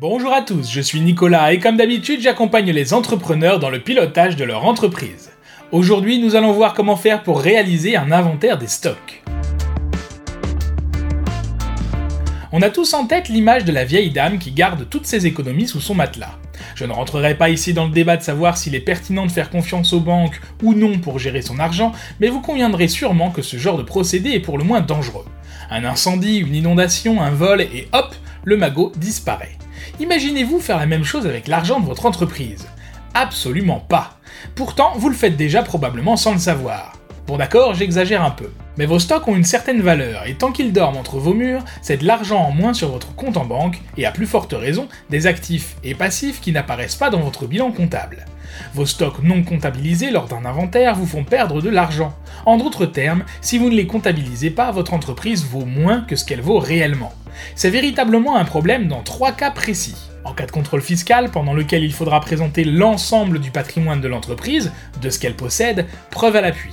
Bonjour à tous, je suis Nicolas et comme d'habitude j'accompagne les entrepreneurs dans le pilotage de leur entreprise. Aujourd'hui nous allons voir comment faire pour réaliser un inventaire des stocks. On a tous en tête l'image de la vieille dame qui garde toutes ses économies sous son matelas. Je ne rentrerai pas ici dans le débat de savoir s'il est pertinent de faire confiance aux banques ou non pour gérer son argent, mais vous conviendrez sûrement que ce genre de procédé est pour le moins dangereux. Un incendie, une inondation, un vol, et hop, le magot disparaît. Imaginez-vous faire la même chose avec l'argent de votre entreprise Absolument pas. Pourtant, vous le faites déjà probablement sans le savoir. Bon d'accord, j'exagère un peu. Mais vos stocks ont une certaine valeur, et tant qu'ils dorment entre vos murs, c'est de l'argent en moins sur votre compte en banque, et à plus forte raison, des actifs et passifs qui n'apparaissent pas dans votre bilan comptable. Vos stocks non comptabilisés lors d'un inventaire vous font perdre de l'argent. En d'autres termes, si vous ne les comptabilisez pas, votre entreprise vaut moins que ce qu'elle vaut réellement. C'est véritablement un problème dans trois cas précis. En cas de contrôle fiscal, pendant lequel il faudra présenter l'ensemble du patrimoine de l'entreprise, de ce qu'elle possède, preuve à l'appui.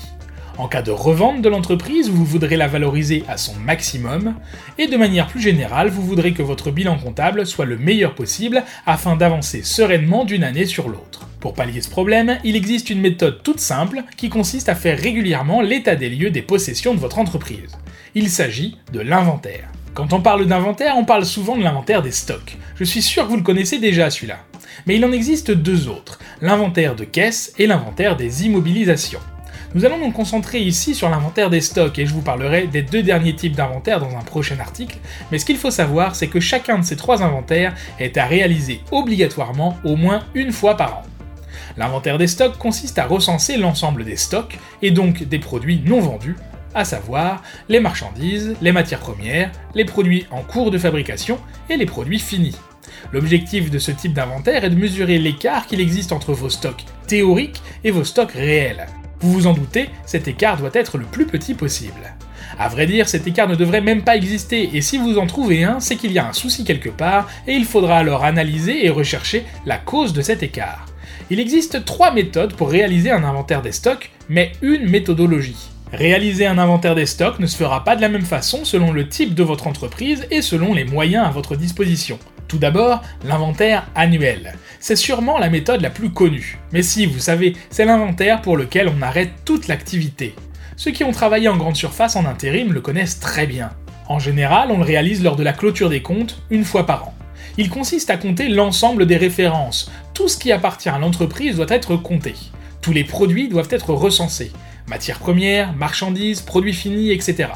En cas de revente de l'entreprise, vous voudrez la valoriser à son maximum, et de manière plus générale, vous voudrez que votre bilan comptable soit le meilleur possible afin d'avancer sereinement d'une année sur l'autre. Pour pallier ce problème, il existe une méthode toute simple qui consiste à faire régulièrement l'état des lieux des possessions de votre entreprise. Il s'agit de l'inventaire. Quand on parle d'inventaire, on parle souvent de l'inventaire des stocks. Je suis sûr que vous le connaissez déjà celui-là. Mais il en existe deux autres, l'inventaire de caisse et l'inventaire des immobilisations. Nous allons nous concentrer ici sur l'inventaire des stocks et je vous parlerai des deux derniers types d'inventaire dans un prochain article, mais ce qu'il faut savoir c'est que chacun de ces trois inventaires est à réaliser obligatoirement au moins une fois par an. L'inventaire des stocks consiste à recenser l'ensemble des stocks et donc des produits non vendus à savoir les marchandises, les matières premières, les produits en cours de fabrication et les produits finis. L'objectif de ce type d'inventaire est de mesurer l'écart qu'il existe entre vos stocks théoriques et vos stocks réels. Vous vous en doutez, cet écart doit être le plus petit possible. A vrai dire, cet écart ne devrait même pas exister, et si vous en trouvez un, c'est qu'il y a un souci quelque part, et il faudra alors analyser et rechercher la cause de cet écart. Il existe trois méthodes pour réaliser un inventaire des stocks, mais une méthodologie. Réaliser un inventaire des stocks ne se fera pas de la même façon selon le type de votre entreprise et selon les moyens à votre disposition. Tout d'abord, l'inventaire annuel. C'est sûrement la méthode la plus connue. Mais si, vous savez, c'est l'inventaire pour lequel on arrête toute l'activité. Ceux qui ont travaillé en grande surface en intérim le connaissent très bien. En général, on le réalise lors de la clôture des comptes, une fois par an. Il consiste à compter l'ensemble des références. Tout ce qui appartient à l'entreprise doit être compté. Tous les produits doivent être recensés matières premières, marchandises, produits finis, etc.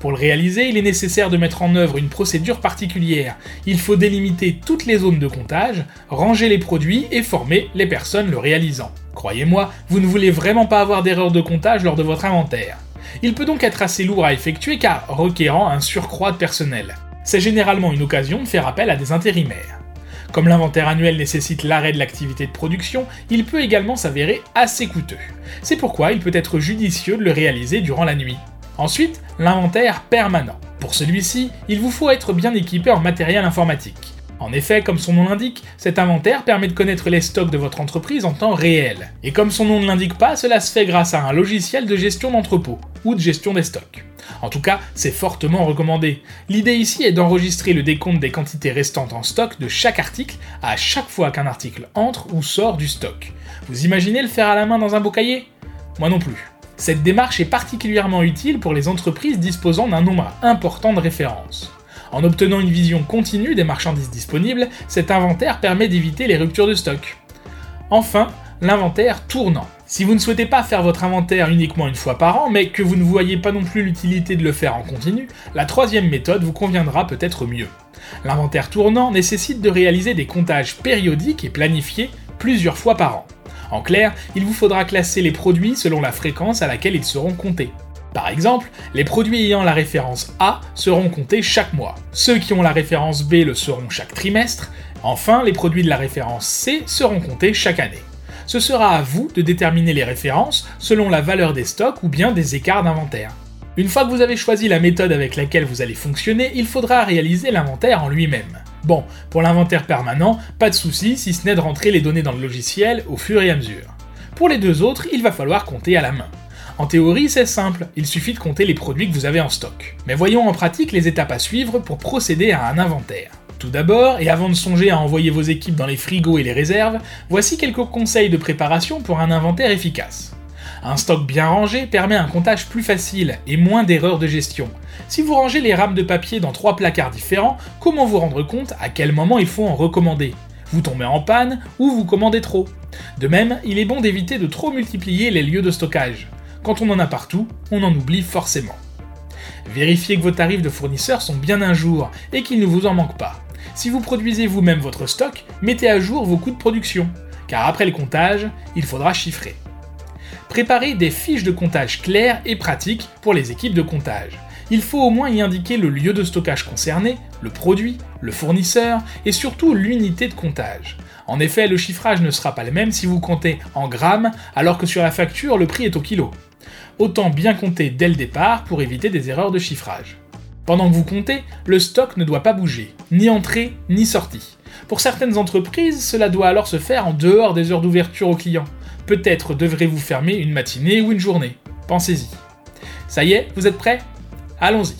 Pour le réaliser, il est nécessaire de mettre en œuvre une procédure particulière. Il faut délimiter toutes les zones de comptage, ranger les produits et former les personnes le réalisant. Croyez-moi, vous ne voulez vraiment pas avoir d'erreur de comptage lors de votre inventaire. Il peut donc être assez lourd à effectuer car requérant un surcroît de personnel. C'est généralement une occasion de faire appel à des intérimaires. Comme l'inventaire annuel nécessite l'arrêt de l'activité de production, il peut également s'avérer assez coûteux. C'est pourquoi il peut être judicieux de le réaliser durant la nuit. Ensuite, l'inventaire permanent. Pour celui-ci, il vous faut être bien équipé en matériel informatique. En effet, comme son nom l'indique, cet inventaire permet de connaître les stocks de votre entreprise en temps réel. Et comme son nom ne l'indique pas, cela se fait grâce à un logiciel de gestion d'entrepôt, ou de gestion des stocks. En tout cas, c'est fortement recommandé. L'idée ici est d'enregistrer le décompte des quantités restantes en stock de chaque article à chaque fois qu'un article entre ou sort du stock. Vous imaginez le faire à la main dans un beau cahier? Moi non plus. Cette démarche est particulièrement utile pour les entreprises disposant d'un nombre important de références. En obtenant une vision continue des marchandises disponibles, cet inventaire permet d'éviter les ruptures de stock. Enfin, l'inventaire tournant. Si vous ne souhaitez pas faire votre inventaire uniquement une fois par an, mais que vous ne voyez pas non plus l'utilité de le faire en continu, la troisième méthode vous conviendra peut-être mieux. L'inventaire tournant nécessite de réaliser des comptages périodiques et planifiés plusieurs fois par an. En clair, il vous faudra classer les produits selon la fréquence à laquelle ils seront comptés. Par exemple, les produits ayant la référence A seront comptés chaque mois, ceux qui ont la référence B le seront chaque trimestre, enfin les produits de la référence C seront comptés chaque année ce sera à vous de déterminer les références selon la valeur des stocks ou bien des écarts d'inventaire. Une fois que vous avez choisi la méthode avec laquelle vous allez fonctionner, il faudra réaliser l'inventaire en lui-même. Bon, pour l'inventaire permanent, pas de souci si ce n'est de rentrer les données dans le logiciel au fur et à mesure. Pour les deux autres, il va falloir compter à la main. En théorie, c'est simple, il suffit de compter les produits que vous avez en stock. Mais voyons en pratique les étapes à suivre pour procéder à un inventaire. Tout d'abord, et avant de songer à envoyer vos équipes dans les frigos et les réserves, voici quelques conseils de préparation pour un inventaire efficace. Un stock bien rangé permet un comptage plus facile et moins d'erreurs de gestion. Si vous rangez les rames de papier dans trois placards différents, comment vous rendre compte à quel moment il faut en recommander? Vous tombez en panne ou vous commandez trop De même, il est bon d'éviter de trop multiplier les lieux de stockage. Quand on en a partout, on en oublie forcément. Vérifiez que vos tarifs de fournisseurs sont bien un jour et qu'il ne vous en manque pas. Si vous produisez vous-même votre stock, mettez à jour vos coûts de production, car après le comptage, il faudra chiffrer. Préparez des fiches de comptage claires et pratiques pour les équipes de comptage. Il faut au moins y indiquer le lieu de stockage concerné, le produit, le fournisseur et surtout l'unité de comptage. En effet, le chiffrage ne sera pas le même si vous comptez en grammes alors que sur la facture le prix est au kilo. Autant bien compter dès le départ pour éviter des erreurs de chiffrage. Pendant que vous comptez, le stock ne doit pas bouger, ni entrée ni sortie. Pour certaines entreprises, cela doit alors se faire en dehors des heures d'ouverture aux clients. Peut-être devrez-vous fermer une matinée ou une journée. Pensez-y. Ça y est, vous êtes prêts? Allons-y.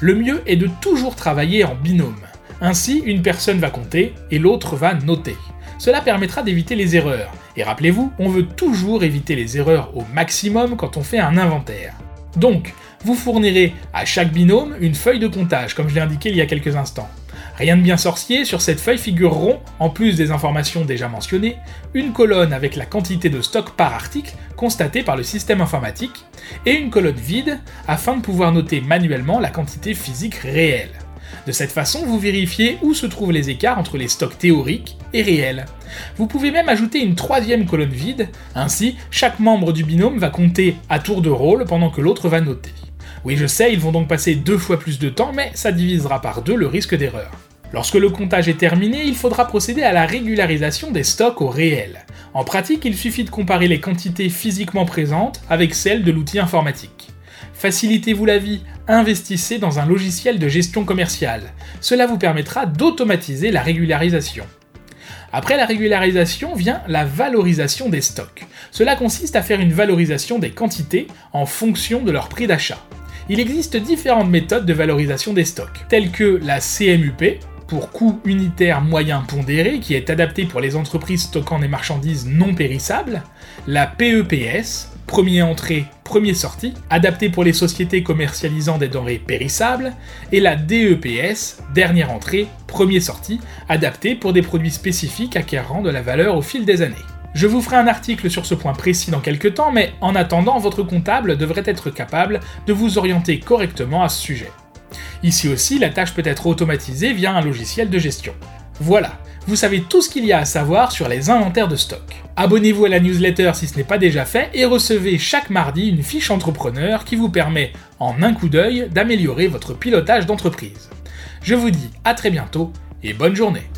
Le mieux est de toujours travailler en binôme. Ainsi, une personne va compter et l'autre va noter. Cela permettra d'éviter les erreurs. Et rappelez-vous, on veut toujours éviter les erreurs au maximum quand on fait un inventaire. Donc, vous fournirez à chaque binôme une feuille de comptage, comme je l'ai indiqué il y a quelques instants. Rien de bien sorcier, sur cette feuille figureront, en plus des informations déjà mentionnées, une colonne avec la quantité de stock par article constatée par le système informatique, et une colonne vide afin de pouvoir noter manuellement la quantité physique réelle. De cette façon, vous vérifiez où se trouvent les écarts entre les stocks théoriques et réels. Vous pouvez même ajouter une troisième colonne vide, ainsi chaque membre du binôme va compter à tour de rôle pendant que l'autre va noter. Oui, je sais, ils vont donc passer deux fois plus de temps, mais ça divisera par deux le risque d'erreur. Lorsque le comptage est terminé, il faudra procéder à la régularisation des stocks au réel. En pratique, il suffit de comparer les quantités physiquement présentes avec celles de l'outil informatique. Facilitez-vous la vie, investissez dans un logiciel de gestion commerciale. Cela vous permettra d'automatiser la régularisation. Après la régularisation vient la valorisation des stocks. Cela consiste à faire une valorisation des quantités en fonction de leur prix d'achat. Il existe différentes méthodes de valorisation des stocks, telles que la CMUP, pour coût unitaire moyen pondéré, qui est adapté pour les entreprises stockant des marchandises non périssables, la PEPS, premier entrée, premier sortie, adapté pour les sociétés commercialisant des denrées périssables, et la DEPS, dernière entrée, premier sortie, adapté pour des produits spécifiques acquérant de la valeur au fil des années. Je vous ferai un article sur ce point précis dans quelques temps, mais en attendant, votre comptable devrait être capable de vous orienter correctement à ce sujet. Ici aussi, la tâche peut être automatisée via un logiciel de gestion. Voilà, vous savez tout ce qu'il y a à savoir sur les inventaires de stock. Abonnez-vous à la newsletter si ce n'est pas déjà fait et recevez chaque mardi une fiche entrepreneur qui vous permet, en un coup d'œil, d'améliorer votre pilotage d'entreprise. Je vous dis à très bientôt et bonne journée